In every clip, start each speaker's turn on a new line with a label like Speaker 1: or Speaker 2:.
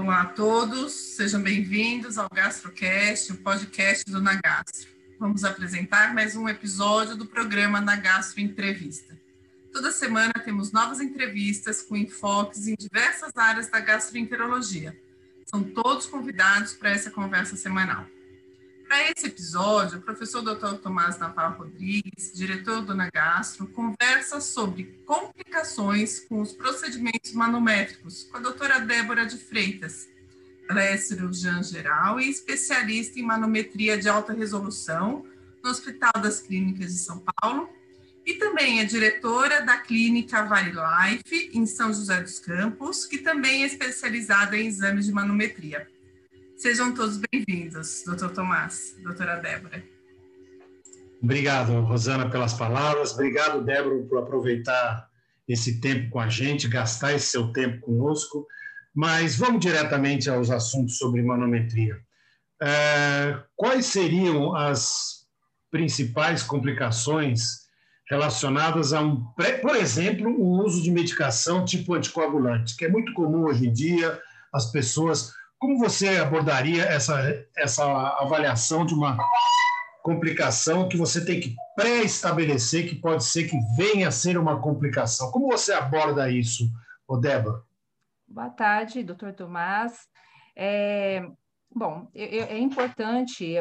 Speaker 1: Olá a todos, sejam bem-vindos ao GastroCast, o podcast do Nagastro. Vamos apresentar mais um episódio do programa Nagastro Entrevista. Toda semana temos novas entrevistas com enfoques em diversas áreas da gastroenterologia. São todos convidados para essa conversa semanal. Para esse episódio, o professor Dr. Tomás Navarro Rodrigues, diretor do Nagastro, conversa sobre complicações com os procedimentos manométricos com a doutora Débora de Freitas. Ela é cirurgiã geral e especialista em manometria de alta resolução no Hospital das Clínicas de São Paulo e também é diretora da clínica VariLife em São José dos Campos, que também é especializada em exames de manometria. Sejam todos bem-vindos, doutor Tomás, doutora Débora.
Speaker 2: Obrigado, Rosana, pelas palavras. Obrigado, Débora, por aproveitar esse tempo com a gente, gastar esse seu tempo conosco. Mas vamos diretamente aos assuntos sobre manometria. É, quais seriam as principais complicações relacionadas a um, por exemplo, o uso de medicação tipo anticoagulante, que é muito comum hoje em dia, as pessoas como você abordaria essa, essa avaliação de uma complicação que você tem que pré-estabelecer, que pode ser que venha a ser uma complicação? Como você aborda isso, Débora?
Speaker 3: Boa tarde, doutor Tomás. É, Bom, é importante,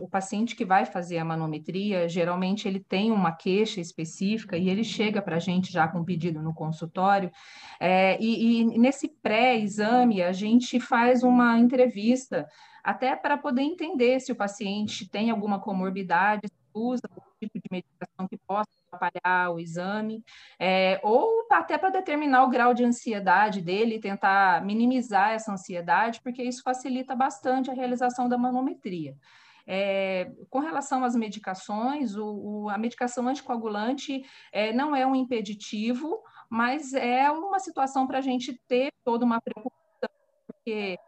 Speaker 3: o paciente que vai fazer a manometria, geralmente ele tem uma queixa específica e ele chega para a gente já com pedido no consultório, é, e, e nesse pré-exame a gente faz uma entrevista, até para poder entender se o paciente tem alguma comorbidade, usa algum tipo de medicação que possa atrapalhar o exame, é, ou até para determinar o grau de ansiedade dele, tentar minimizar essa ansiedade, porque isso facilita bastante a realização da manometria. É, com relação às medicações, o, o, a medicação anticoagulante é, não é um impeditivo, mas é uma situação para a gente ter toda uma preocupação, porque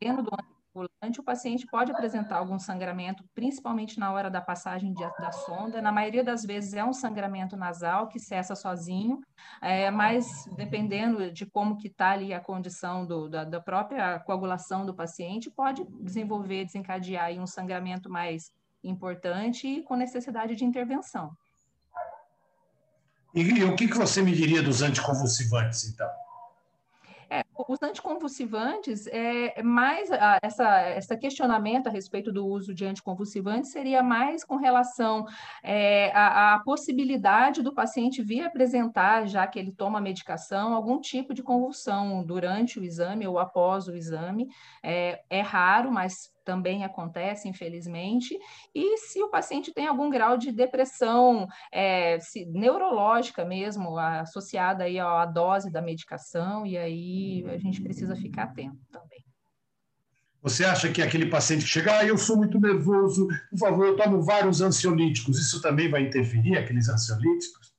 Speaker 3: do ambulante, o paciente pode apresentar algum sangramento, principalmente na hora da passagem de, da sonda. Na maioria das vezes é um sangramento nasal que cessa sozinho, é, mas dependendo de como que está ali a condição do, da, da, própria coagulação do paciente, pode desenvolver, desencadear um sangramento mais importante e com necessidade de intervenção.
Speaker 2: E, e o que, que você me diria dos anticonvulsivantes, então?
Speaker 3: É, os anticonvulsivantes, é mais a, essa, essa questionamento a respeito do uso de anticonvulsivantes seria mais com relação é, à, à, possibilidade do paciente vir apresentar, já que ele toma medicação, algum tipo de convulsão durante o exame ou após o exame. É, é raro, mas também acontece, infelizmente, e se o paciente tem algum grau de depressão é, se, neurológica mesmo, associada aí à dose da medicação, e aí a gente precisa ficar atento também.
Speaker 2: Você acha que aquele paciente que chega, ah, eu sou muito nervoso, por favor, eu tomo vários ansiolíticos, isso também vai interferir, aqueles ansiolíticos?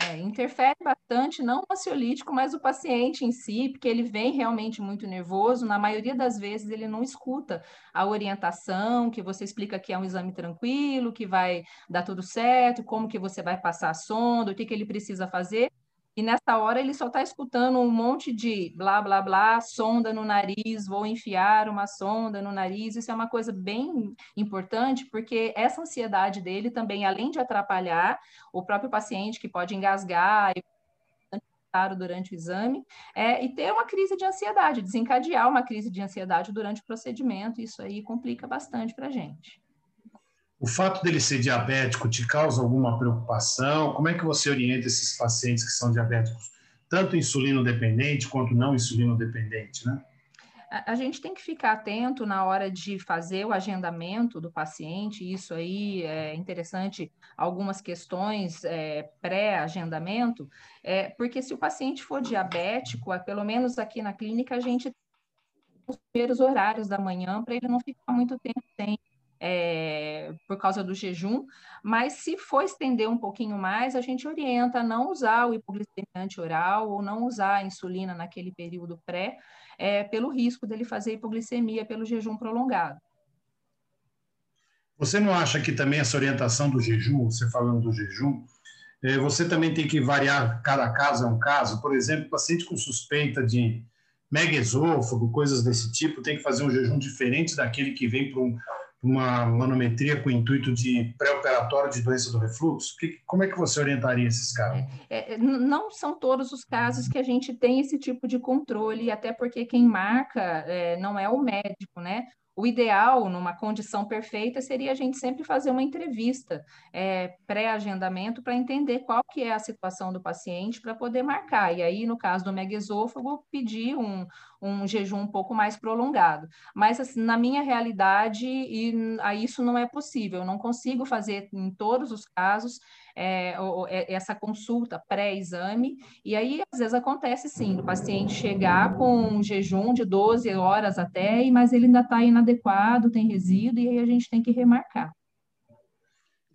Speaker 3: É, interfere bastante, não o ansiolítico, mas o paciente em si, porque ele vem realmente muito nervoso. Na maioria das vezes, ele não escuta a orientação, que você explica que é um exame tranquilo, que vai dar tudo certo, como que você vai passar a sonda, o que, que ele precisa fazer e nessa hora ele só está escutando um monte de blá, blá, blá, sonda no nariz, vou enfiar uma sonda no nariz. Isso é uma coisa bem importante, porque essa ansiedade dele também, além de atrapalhar o próprio paciente, que pode engasgar durante o exame, é, e ter uma crise de ansiedade, desencadear uma crise de ansiedade durante o procedimento, isso aí complica bastante para a gente.
Speaker 2: O fato dele ser diabético te causa alguma preocupação? Como é que você orienta esses pacientes que são diabéticos, tanto insulino dependente quanto não insulino dependente, né?
Speaker 3: A gente tem que ficar atento na hora de fazer o agendamento do paciente, isso aí é interessante, algumas questões é, pré-agendamento, é, porque se o paciente for diabético, é, pelo menos aqui na clínica, a gente os primeiros horários da manhã para ele não ficar muito tempo sem é, por causa do jejum, mas se for estender um pouquinho mais, a gente orienta a não usar o hipoglicemiante oral ou não usar a insulina naquele período pré, é, pelo risco dele fazer hipoglicemia pelo jejum prolongado.
Speaker 2: Você não acha que também essa orientação do jejum, você falando do jejum, é, você também tem que variar, cada caso é um caso? Por exemplo, paciente com suspeita de mega esôfago, coisas desse tipo, tem que fazer um jejum diferente daquele que vem para um, uma manometria com o intuito de pré-operatório de doença do refluxo? Que, como é que você orientaria esses casos?
Speaker 3: É, é não são todos os casos que a gente tem esse tipo de controle, até porque quem marca é, não é o médico, né? O ideal, numa condição perfeita, seria a gente sempre fazer uma entrevista é, pré-agendamento para entender qual que é a situação do paciente para poder marcar. E aí, no caso do megaesôfago, pedir um, um jejum um pouco mais prolongado. Mas, assim, na minha realidade, e, a isso não é possível. Eu não consigo fazer em todos os casos é, é, essa consulta pré-exame, e aí às vezes acontece sim, do paciente chegar com um jejum de 12 horas até, mas ele ainda está inadequado, tem resíduo, e aí a gente tem que remarcar.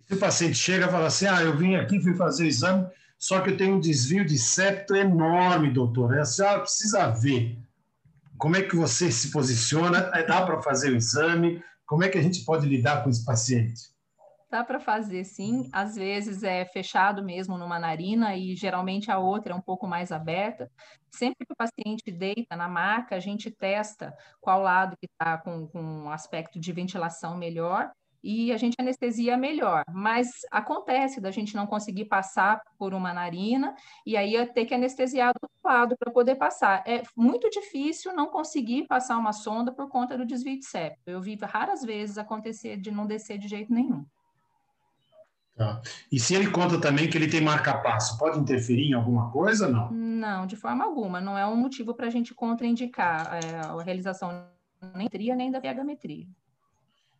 Speaker 2: Se o paciente chega e fala assim, ah, eu vim aqui, fui fazer o exame, só que eu tenho um desvio de septo enorme, doutor, a senhora precisa ver como é que você se posiciona, dá para fazer o exame, como é que a gente pode lidar com esse paciente?
Speaker 3: Dá para fazer sim, às vezes é fechado mesmo numa narina e geralmente a outra é um pouco mais aberta. Sempre que o paciente deita na maca, a gente testa qual lado que está com, com aspecto de ventilação melhor e a gente anestesia melhor. Mas acontece da gente não conseguir passar por uma narina e aí ter que anestesiar do outro lado para poder passar. É muito difícil não conseguir passar uma sonda por conta do desvio de septo. Eu vi raras vezes acontecer de não descer de jeito nenhum.
Speaker 2: Tá. E se ele conta também que ele tem marca-passo, pode interferir em alguma coisa não?
Speaker 3: Não, de forma alguma. Não é um motivo para a gente contraindicar é, a realização nem tria nem da viagametria.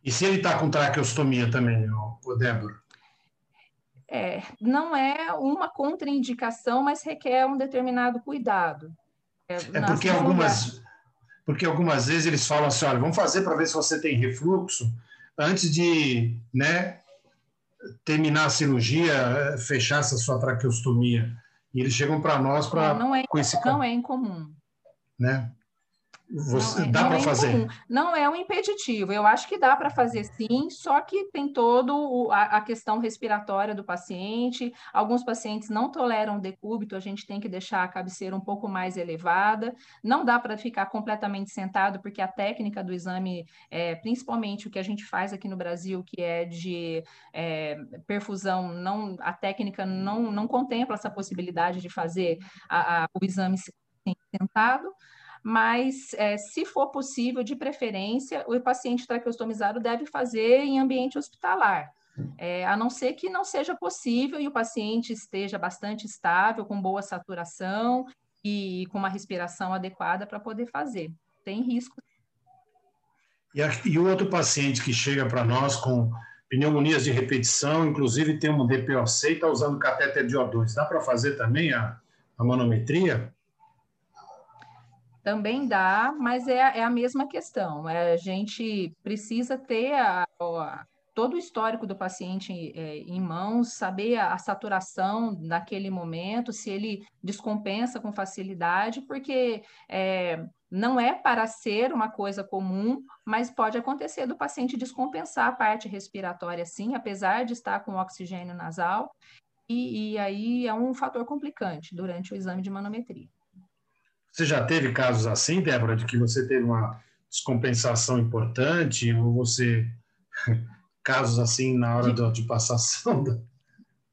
Speaker 2: E se ele está com traqueostomia também, o Débora?
Speaker 3: É, não é uma contraindicação, mas requer um determinado cuidado.
Speaker 2: É, é porque algumas, porque algumas vezes eles falam assim, olha, vamos fazer para ver se você tem refluxo antes de, né, terminar a cirurgia, eh, fechar essa sua traqueostomia. E eles chegam para nós para.
Speaker 3: Não, não, é, não é incomum.
Speaker 2: Né? Você, não, é, dá para fazer?
Speaker 3: Não é um impeditivo. Eu acho que dá para fazer sim, só que tem todo a, a, questão respiratória do paciente. Alguns pacientes não toleram decúbito, a gente tem que deixar a cabeceira um pouco mais elevada. Não dá para ficar completamente sentado, porque a técnica do exame, é, principalmente o que a gente faz aqui no Brasil, que é de é, perfusão, não, a técnica não, não contempla essa possibilidade de fazer a, a, o exame sentado mas é, se for possível, de preferência, o paciente traqueostomizado deve fazer em ambiente hospitalar. É, a não ser que não seja possível e o paciente esteja bastante estável, com boa saturação e com uma respiração adequada para poder fazer. Tem risco.
Speaker 2: E, e o outro paciente que chega para nós com pneumonias de repetição, inclusive tem um DPOC e está usando catéter de O2, dá para fazer também a, a manometria?
Speaker 3: Também dá, mas é, é a mesma questão. É, a gente precisa ter a, a, todo o histórico do paciente é, em mãos, saber a, a, saturação naquele momento, se ele descompensa com facilidade, porque é, não é para ser uma coisa comum, mas pode acontecer do paciente descompensar a parte respiratória, sim, apesar de estar com oxigênio nasal, e, e aí é um fator complicante durante o exame de manometria.
Speaker 2: Você já teve casos assim, Débora, de que você teve uma descompensação importante, ou você. casos assim na hora de, de passação?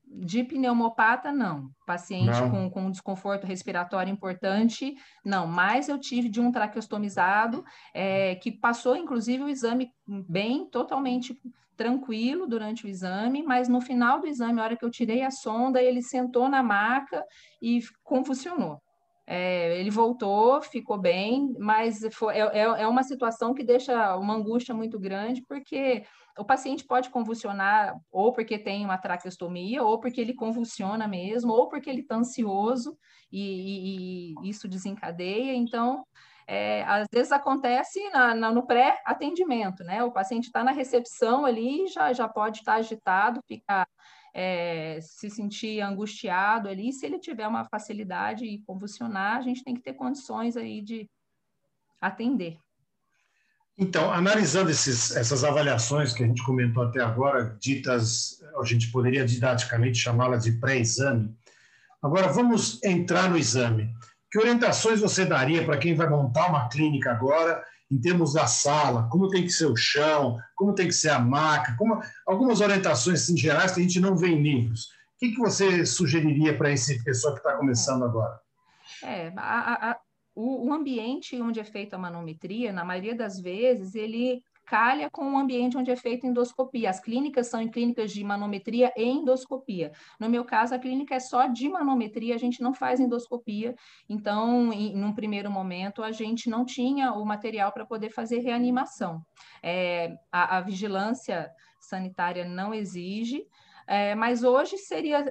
Speaker 3: De pneumopata, não. Paciente não. Com, com desconforto respiratório importante, não. Mas eu tive de um traqueostomizado é, que passou, inclusive, o exame bem, totalmente tranquilo durante o exame, mas no final do exame, a hora que eu tirei a sonda, ele sentou na maca e convulsionou. É, ele voltou, ficou bem, mas foi, é, é, é uma situação que deixa uma angústia muito grande, porque o paciente pode convulsionar ou porque tem uma traqueostomia, ou porque ele convulsiona mesmo, ou porque ele está ansioso e, e, e, isso desencadeia. Então, é, às vezes acontece na, na, no pré-atendimento, né? O paciente está na recepção ali, já, já pode estar tá agitado, ficar é, se sentir angustiado ali, se ele tiver uma facilidade e convulsionar, a gente tem que ter condições aí de atender.
Speaker 2: Então, analisando esses, essas avaliações que a gente comentou até agora, ditas, a gente poderia didaticamente chamá-las de pré-exame. Agora, vamos entrar no exame. que orientações você daria para quem vai montar uma clínica agora, em termos da sala, como tem que ser o chão, como tem que ser a maca, como, algumas orientações assim, gerais que a gente não vê em livros. O que, que você sugeriria para esse pessoa que está começando agora?
Speaker 3: É, a, a, o, o ambiente onde é feita a manometria, na maioria das vezes, ele calha com o ambiente onde é feita endoscopia. As clínicas são em clínicas de manometria e endoscopia. No meu caso, a clínica é só de manometria, a gente não faz endoscopia. Então, em, num primeiro momento, a gente não tinha o material para poder fazer reanimação. É, a, a vigilância sanitária não exige, é, mas hoje seria,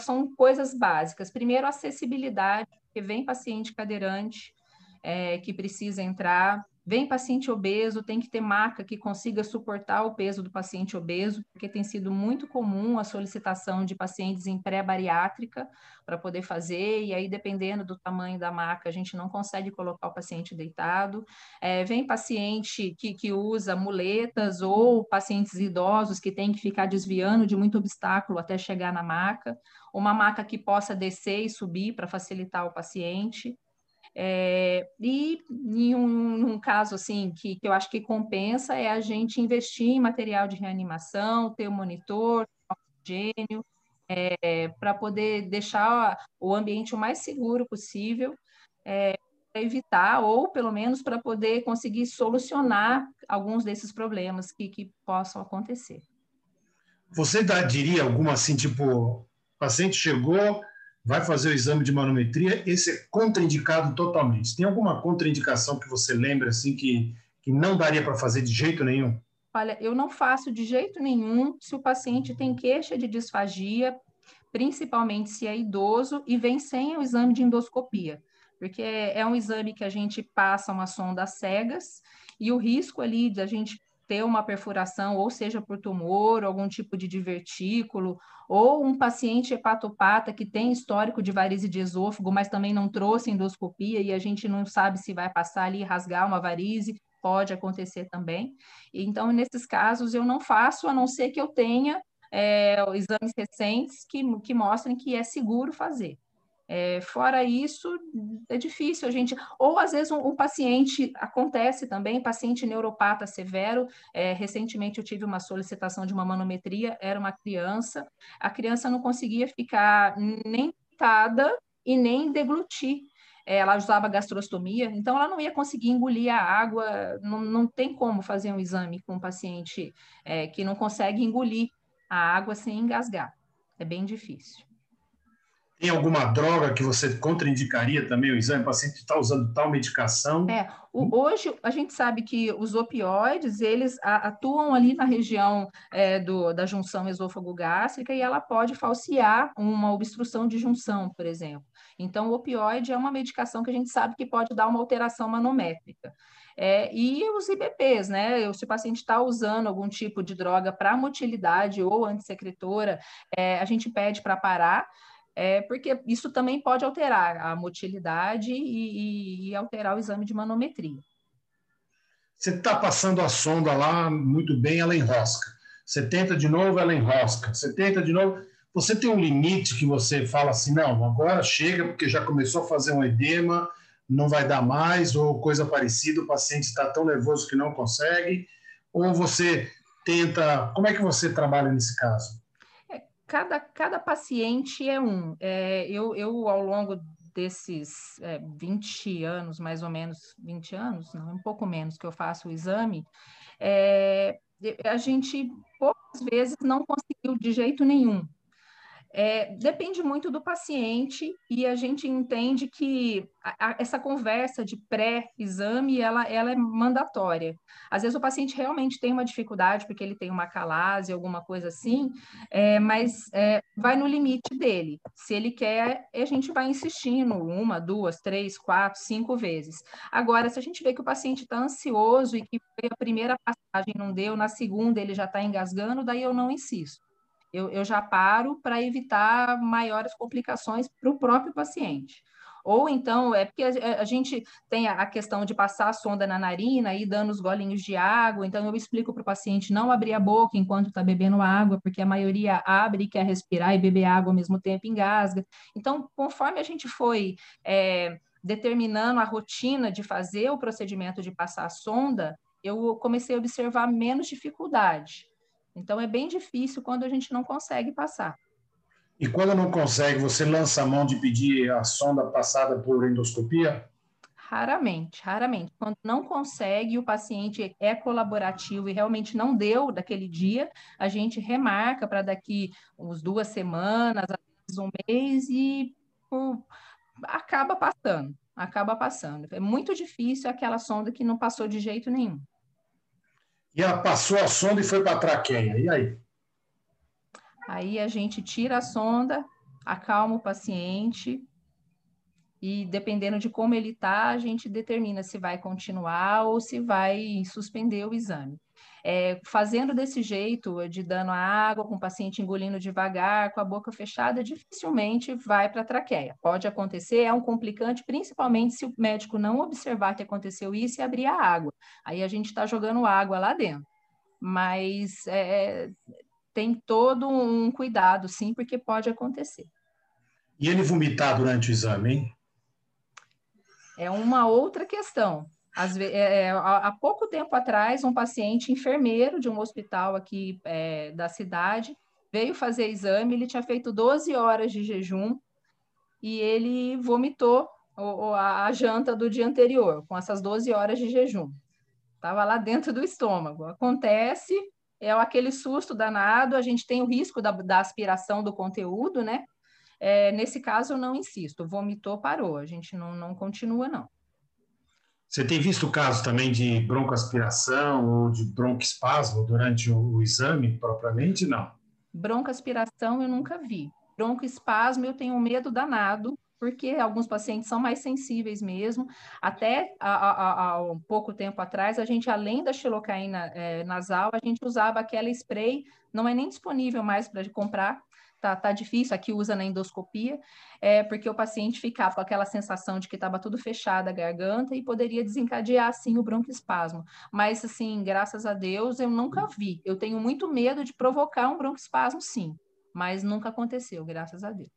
Speaker 3: são coisas básicas. Primeiro, acessibilidade, porque vem paciente cadeirante é, que precisa entrar, Vem paciente obeso, tem que ter maca que consiga suportar o peso do paciente obeso, porque tem sido muito comum a solicitação de pacientes em pré-bariátrica para poder fazer, e aí, dependendo do tamanho da maca, a gente não consegue colocar o paciente deitado. É, vem paciente que, que usa muletas ou pacientes idosos que tem que ficar desviando de muito obstáculo até chegar na maca, uma maca que possa descer e subir para facilitar o paciente. É, e em um, um, caso assim que, que eu acho que compensa é a gente investir em material de reanimação, ter um monitor, oxigênio, é, para poder deixar o ambiente o mais seguro possível, é, para evitar, ou pelo menos para poder conseguir solucionar alguns desses problemas que, que possam acontecer.
Speaker 2: Você dá, diria alguma assim, tipo, o paciente chegou, vai fazer o exame de manometria, esse é contraindicado totalmente. Tem alguma contraindicação que você lembra assim que, que não daria para fazer de jeito nenhum?
Speaker 3: Olha, eu não faço de jeito nenhum se o paciente tem queixa de disfagia, principalmente se é idoso e vem sem o exame de endoscopia, porque é um exame que a gente passa uma sonda cegas e o risco ali de a gente ter uma perfuração, ou seja por tumor, algum tipo de divertículo, ou um paciente hepatopata que tem histórico de varize de esôfago, mas também não trouxe endoscopia e a gente não sabe se vai passar ali rasgar uma varize, pode acontecer também. Então, nesses casos, eu não faço, a não ser que eu tenha é, exames recentes que, que mostrem que é seguro fazer. É, fora isso, é difícil a gente. Ou às vezes um, um paciente acontece também, paciente neuropata severo. É, recentemente eu tive uma solicitação de uma manometria, era uma criança, a criança não conseguia ficar nem deitada e nem deglutir. É, ela usava gastrostomia, então ela não ia conseguir engolir a água, não, não tem como fazer um exame com um paciente é, que não consegue engolir a água sem engasgar. É bem difícil.
Speaker 2: Tem alguma droga que você contraindicaria também o exame? O paciente está usando tal medicação?
Speaker 3: É, o, hoje a gente sabe que os opioides, eles atuam ali na região é, do, da junção esôfago-gástrica e ela pode falsear uma obstrução de junção, por exemplo. Então, o opioide é uma medicação que a gente sabe que pode dar uma alteração manométrica. É, e os IBPs, né? Se o paciente está usando algum tipo de droga para motilidade ou antissecretora, é, a gente pede para parar, é, porque isso também pode alterar a motilidade e, e, e alterar o exame de manometria.
Speaker 2: Você está passando a sonda lá muito bem, ela enrosca. Você tenta de novo, ela enrosca. Você tenta de novo. Você tem um limite que você fala assim, não, agora chega porque já começou a fazer um edema, não vai dar mais, ou coisa parecida, o paciente está tão nervoso que não consegue, ou você tenta. Como é que você trabalha nesse caso?
Speaker 3: Cada, cada paciente é um. É, eu, eu, ao longo desses é, 20 anos, mais ou menos, 20 anos, não, um pouco menos que eu faço o exame, é, a gente poucas vezes não conseguiu de jeito nenhum é, depende muito do paciente e a gente entende que a, a, essa conversa de pré-exame ela, ela é mandatória. Às vezes o paciente realmente tem uma dificuldade porque ele tem uma calase, alguma coisa assim, é, mas é, vai no limite dele. Se ele quer, a gente vai insistindo uma, duas, três, quatro, cinco vezes. Agora, se a gente vê que o paciente está ansioso e que a primeira passagem não deu, na segunda ele já está engasgando, daí eu não insisto eu, eu já paro para evitar maiores complicações para o próprio paciente. Ou então, é porque a, gente tem a, a, questão de passar a sonda na narina e dando os golinhos de água, então eu explico para o paciente não abrir a boca enquanto está bebendo água, porque a maioria abre e quer respirar e beber água ao mesmo tempo engasga. Então, conforme a gente foi é, determinando a rotina de fazer o procedimento de passar a sonda, eu comecei a observar menos dificuldade. Então, é bem difícil quando a gente não consegue passar.
Speaker 2: E quando não consegue, você lança a mão de pedir a sonda passada por endoscopia?
Speaker 3: Raramente, raramente. Quando não consegue, o paciente é colaborativo e realmente não deu daquele dia, a gente remarca para daqui uns duas semanas, um mês e acaba passando, acaba passando. É muito difícil aquela sonda que não passou de jeito nenhum.
Speaker 2: E ela passou a sonda e foi para a traqueia, e aí?
Speaker 3: Aí a gente tira a sonda, acalma o paciente, e dependendo de como ele está, a gente determina se vai continuar ou se vai suspender o exame. É, fazendo desse jeito, de dando a água, com o paciente engolindo devagar, com a boca fechada, dificilmente vai para a traqueia. Pode acontecer, é um complicante, principalmente se o médico não observar que aconteceu isso e abrir a água. Aí a gente está jogando água lá dentro. Mas é, tem todo um cuidado, sim, porque pode acontecer.
Speaker 2: E ele vomitar durante o exame, hein?
Speaker 3: É uma outra questão. Vezes, é, é há pouco tempo atrás, um paciente enfermeiro de um hospital aqui é, da cidade veio fazer exame, ele tinha feito 12 horas de jejum e ele vomitou o, a, a janta do dia anterior, com essas 12 horas de jejum. Estava lá dentro do estômago. Acontece, é aquele susto danado, a gente tem o risco da, da aspiração do conteúdo, né? É, nesse caso, eu não insisto, vomitou, parou, a gente não, não continua, não.
Speaker 2: Você tem visto casos também de broncoaspiração ou de broncoespasmo durante o, o exame propriamente? Não.
Speaker 3: Broncoaspiração eu nunca vi. Broncoespasmo eu tenho medo danado, porque alguns pacientes são mais sensíveis mesmo. Até há, um pouco tempo atrás, a gente, além da xilocaína é, nasal, a gente usava aquela spray, não é nem disponível mais para comprar, tá, tá difícil, aqui usa na endoscopia, é porque o paciente ficava com aquela sensação de que estava tudo fechado a garganta e poderia desencadear, assim, o broncoespasmo. Mas, assim, graças a Deus, eu nunca vi. Eu tenho muito medo de provocar um broncoespasmo, sim, mas nunca aconteceu, graças a Deus.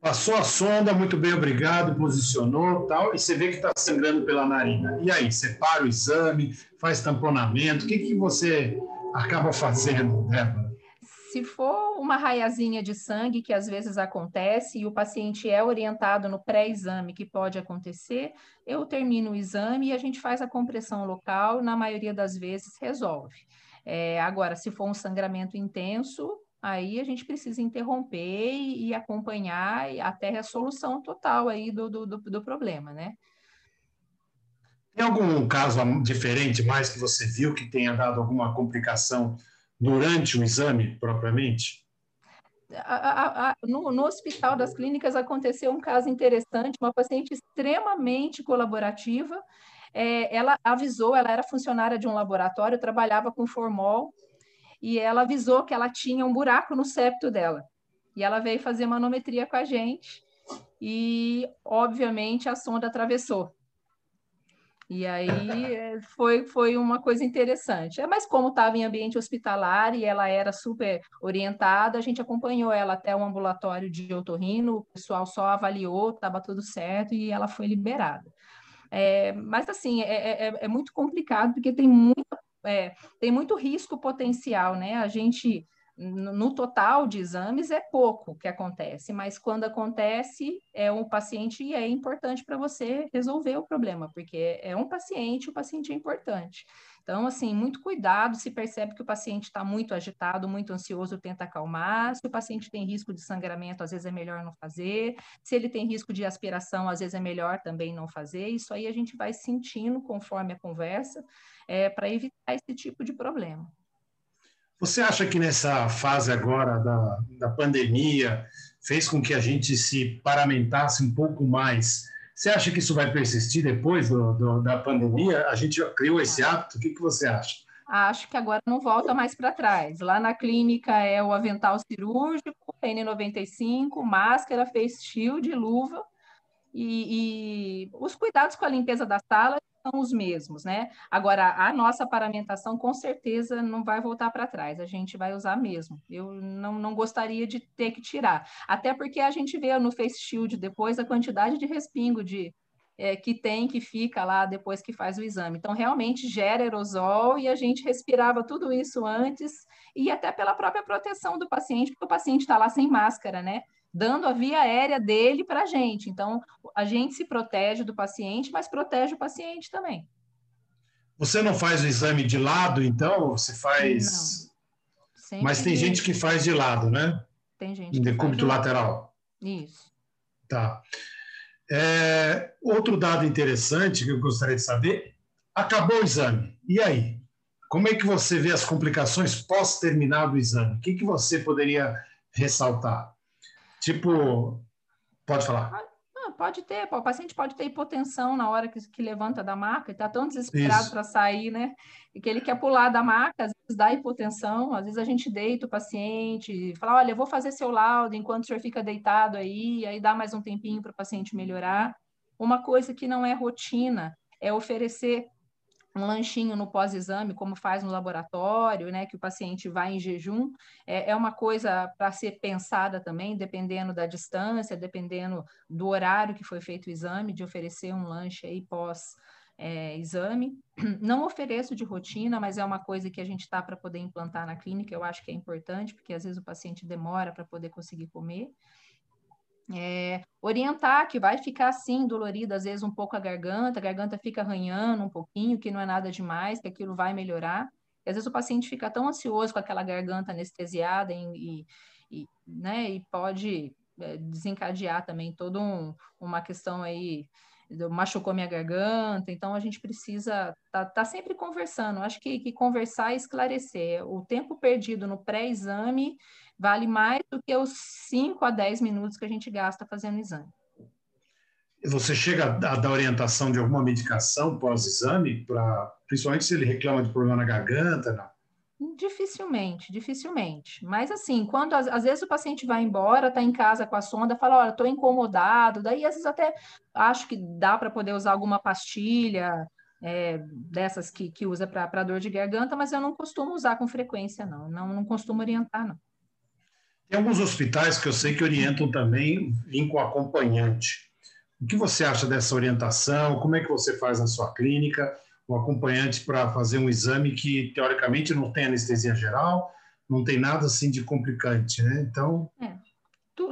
Speaker 2: Passou a sonda, muito bem, obrigado, posicionou tal, e você vê que está sangrando pela narina. E aí, separa o exame, faz tamponamento, o que, que você acaba fazendo, Débora?
Speaker 3: Se for uma raiazinha de sangue, que às vezes acontece, e o paciente é orientado no pré-exame, que pode acontecer, eu termino o exame e a gente faz a compressão local, na maioria das vezes resolve. É, agora, se for um sangramento intenso, aí a gente precisa interromper e, acompanhar até a solução total aí do, do, do, do problema, né?
Speaker 2: Tem algum caso diferente mais que você viu que tenha dado alguma complicação durante o exame propriamente?
Speaker 3: A, a, a, no, no, Hospital das Clínicas aconteceu um caso interessante, uma paciente extremamente colaborativa. É, ela avisou, ela era funcionária de um laboratório, trabalhava com formol, e ela avisou que ela tinha um buraco no septo dela. E ela veio fazer manometria com a gente, e obviamente a sonda atravessou. E aí eh, foi, foi uma coisa interessante. É, mas como estava em ambiente hospitalar e ela era super orientada, a gente acompanhou ela até o ambulatório de otorrino, o pessoal só avaliou, estava tudo certo e ela foi liberada. É, mas assim, é, é, é, muito complicado porque tem, muita, é, tem muito risco potencial, né? A gente no total de exames é pouco que acontece, mas quando acontece, é um paciente e é importante para você resolver o problema, porque é um paciente, o paciente é importante. Então, assim, muito cuidado, se percebe que o paciente está muito agitado, muito ansioso, tenta acalmar. Se o paciente tem risco de sangramento, às vezes é melhor não fazer. Se ele tem risco de aspiração, às vezes é melhor também não fazer. Isso aí a gente vai sentindo conforme a conversa, é, para evitar esse tipo de problema.
Speaker 2: Você acha que nessa fase agora da, da pandemia fez com que a gente se paramentasse um pouco mais? Você acha que isso vai persistir depois do, do, da pandemia? A gente criou esse hábito? O que, que você acha?
Speaker 3: Acho que agora não volta mais para trás. Lá na clínica é o avental cirúrgico, N95, máscara, face shield, luva e, e os cuidados com a limpeza da sala são os mesmos, né? Agora, a nossa paramentação com certeza não vai voltar para trás, a gente vai usar mesmo. Eu não, não gostaria de ter que tirar, até porque a gente vê no Face Shield depois a quantidade de respingo de, é, que tem, que fica lá depois que faz o exame. Então, realmente gera aerosol e a gente respirava tudo isso antes e até pela própria proteção do paciente, porque o paciente está lá sem máscara, né? Dando a via aérea dele para a gente. Então, a gente se protege do paciente, mas protege o paciente também.
Speaker 2: Você não faz o exame de lado, então? Você faz. Não. Mas tem gente que faz de lado, né?
Speaker 3: Tem gente.
Speaker 2: Em decúbito de lateral.
Speaker 3: Isso.
Speaker 2: Tá. É, outro dado interessante que eu gostaria de saber: acabou o exame. E aí? Como é que você vê as complicações pós terminado o exame? O que, que você poderia ressaltar? Tipo, pode falar
Speaker 3: pode ter, o paciente pode ter hipotensão na hora que, que levanta da maca, está tão desesperado para sair, né? E que ele quer pular da maca, às vezes dá hipotensão, às vezes a gente deita o paciente, fala, olha, eu vou fazer seu laudo enquanto o senhor fica deitado aí, aí dá mais um tempinho para o paciente melhorar. Uma coisa que não é rotina é oferecer um lanchinho no pós-exame, como faz no laboratório, né, que o paciente vai em jejum, é, é uma coisa para ser pensada também, dependendo da distância, dependendo do horário que foi feito o exame, de oferecer um lanche aí pós é, exame. Não ofereço de rotina, mas é uma coisa que a gente está para poder implantar na clínica, eu acho que é importante, porque às vezes o paciente demora para poder conseguir comer. É, orientar que vai ficar assim, dolorido, às vezes um pouco a garganta, a garganta fica arranhando um pouquinho, que não é nada demais, que aquilo vai melhorar. E, às vezes o paciente fica tão ansioso com aquela garganta anestesiada e, e né, e pode é, desencadear também toda um, uma questão aí machucou minha garganta, então a gente precisa tá, tá sempre conversando. Acho que, que conversar e esclarecer. O tempo perdido no pré-exame vale mais do que os 5 a 10 minutos que a gente gasta fazendo o exame.
Speaker 2: Você chega a dar orientação de alguma medicação pós-exame, principalmente se ele reclama de problema na garganta?
Speaker 3: Não? Dificilmente, dificilmente. Mas assim, quando às, vezes o paciente vai embora, está em casa com a sonda, fala, olha, estou incomodado, daí às vezes até acho que dá para poder usar alguma pastilha, é, dessas que, que usa para dor de garganta, mas eu não costumo usar com frequência, não. Não, não costumo orientar, não.
Speaker 2: Tem alguns hospitais que eu sei que orientam também vir com acompanhante. O que você acha dessa orientação? Como é que você faz na sua clínica? O acompanhante para fazer um exame que, teoricamente, não tem anestesia geral, não tem nada assim de complicante, né? Então.
Speaker 3: É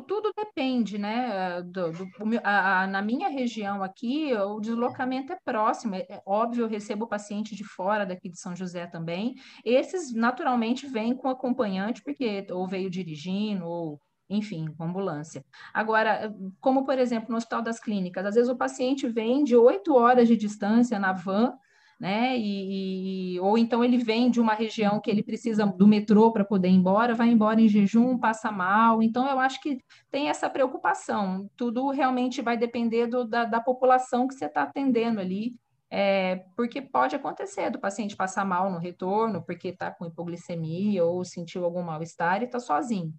Speaker 3: tudo depende, né? Do, do a, a, na minha região aqui, o deslocamento é próximo. É, é, óbvio, eu recebo paciente de fora daqui de São José também. Esses, naturalmente, vêm com acompanhante, porque ou veio dirigindo, ou enfim, com ambulância. Agora, como por exemplo no Hospital das Clínicas, às vezes o paciente vem de oito horas de distância na van né? E, e, ou então ele vem de uma região que ele precisa do metrô para poder ir embora, vai embora em jejum, passa mal. Então, eu acho que tem essa preocupação. Tudo realmente vai depender do, da, da população que você está atendendo ali. É, porque pode acontecer do paciente passar mal no retorno, porque está com hipoglicemia ou sentiu algum mal-estar e está sozinho.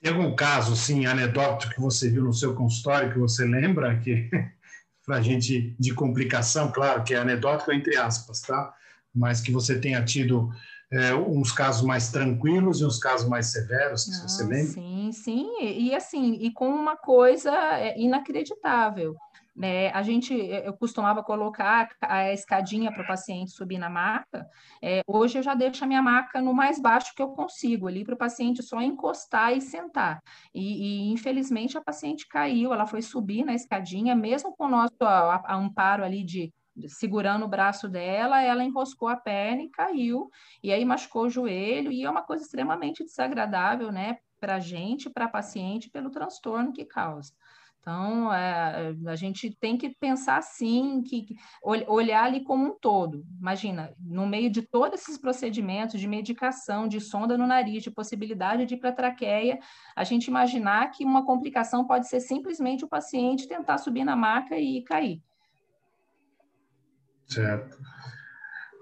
Speaker 2: Tem algum caso, assim, anedótico que você viu no seu consultório que você lembra que para a gente de complicação, claro que é anedótico entre aspas, tá? Mas que você tenha tido é, uns casos mais tranquilos e uns casos mais severos, que você lembra?
Speaker 3: Sim, sim, e, e assim, e com uma coisa é, inacreditável. É, a gente, eu costumava colocar a escadinha para o paciente subir na maca. É, hoje eu já deixo a minha maca no mais baixo que eu consigo, ali para o paciente só encostar e sentar. E, e, infelizmente a paciente caiu, ela foi subir na escadinha, mesmo com o nosso amparo ali de segurando o braço dela, ela enroscou a perna e caiu, e aí machucou o joelho, e é uma coisa extremamente desagradável, né, para a gente, para a paciente, pelo transtorno que causa. Então, é, a gente tem que pensar assim, que, olhar ali como um todo. Imagina, no meio de todos esses procedimentos de medicação, de sonda no nariz, de possibilidade de ir para a traqueia, a gente imaginar que uma complicação pode ser simplesmente o paciente tentar subir na maca e cair.
Speaker 2: Certo.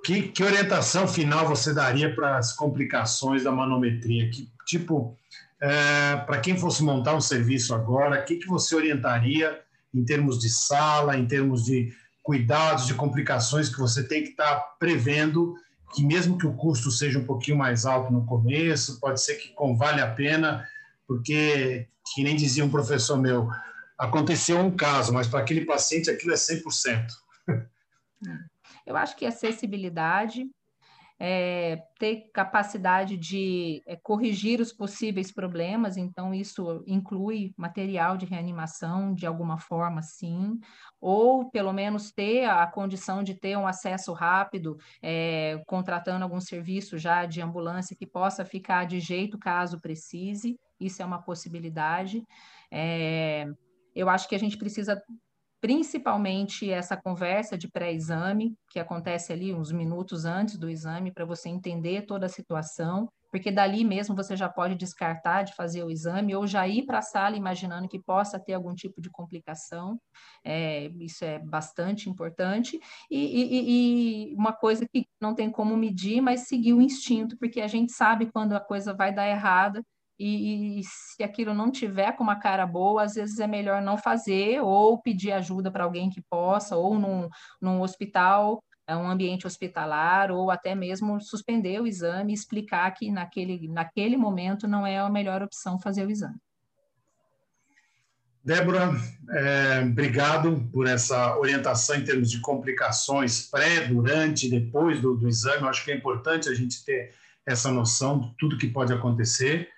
Speaker 2: Que, que orientação final você daria para as complicações da manometria? Que tipo é, para quem fosse montar um serviço agora, o que, que você orientaria em termos de sala, em termos de cuidados, de complicações que você tem que estar tá prevendo, que mesmo que o custo seja um pouquinho mais alto no começo, pode ser que vale a pena, porque, que nem dizia um professor meu, aconteceu um caso, mas para aquele paciente aquilo é 100%.
Speaker 3: Eu acho que acessibilidade, é, ter capacidade de é, corrigir os possíveis problemas, então isso inclui material de reanimação de alguma forma, sim, ou pelo menos ter a condição de ter um acesso rápido, é, contratando algum serviço já de ambulância que possa ficar de jeito caso precise, isso é uma possibilidade. É, eu acho que a gente precisa principalmente essa conversa de pré-exame, que acontece ali uns minutos antes do exame, para você entender toda a situação, porque dali mesmo você já pode descartar de fazer o exame ou já ir para a sala imaginando que possa ter algum tipo de complicação. É, isso é bastante importante. E, e, e, uma coisa que não tem como medir, mas seguir o instinto, porque a gente sabe quando a coisa vai dar errada e, e, se aquilo não tiver com uma cara boa, às vezes é melhor não fazer ou pedir ajuda para alguém que possa, ou num, num hospital, é um ambiente hospitalar, ou até mesmo suspender o exame e explicar que naquele, naquele momento não é a melhor opção fazer o exame.
Speaker 2: Débora, é, obrigado por essa orientação em termos de complicações pré, durante e depois do, do exame. Eu acho que é importante a gente ter essa noção de tudo que pode acontecer.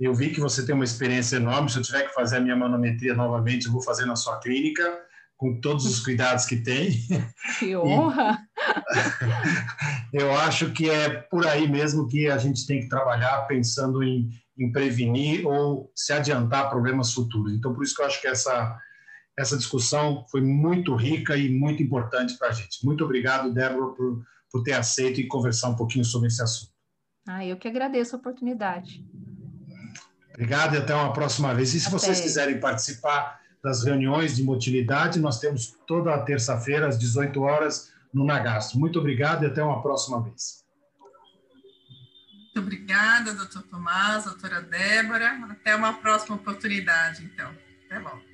Speaker 2: Eu vi que você tem uma experiência enorme. Se eu tiver que fazer a minha manometria novamente, eu vou fazer na sua clínica, com todos os cuidados que tem.
Speaker 3: Que honra!
Speaker 2: E eu acho que é por aí mesmo que a gente tem que trabalhar, pensando em, em prevenir ou se adiantar problemas futuros. Então, por isso que eu acho que essa, essa discussão foi muito rica e muito importante para a gente. Muito obrigado, Débora, por, por ter aceito e conversar um pouquinho sobre esse assunto.
Speaker 3: Ah, eu que agradeço a oportunidade.
Speaker 2: Obrigado e até uma próxima vez. E se até. vocês quiserem participar das reuniões de motilidade, nós temos toda a terça-feira, às 18 horas, no Nagastro. Muito obrigado e até uma próxima vez.
Speaker 1: Muito obrigada, doutor Tomás, doutora Débora. Até uma próxima oportunidade, então. Até logo.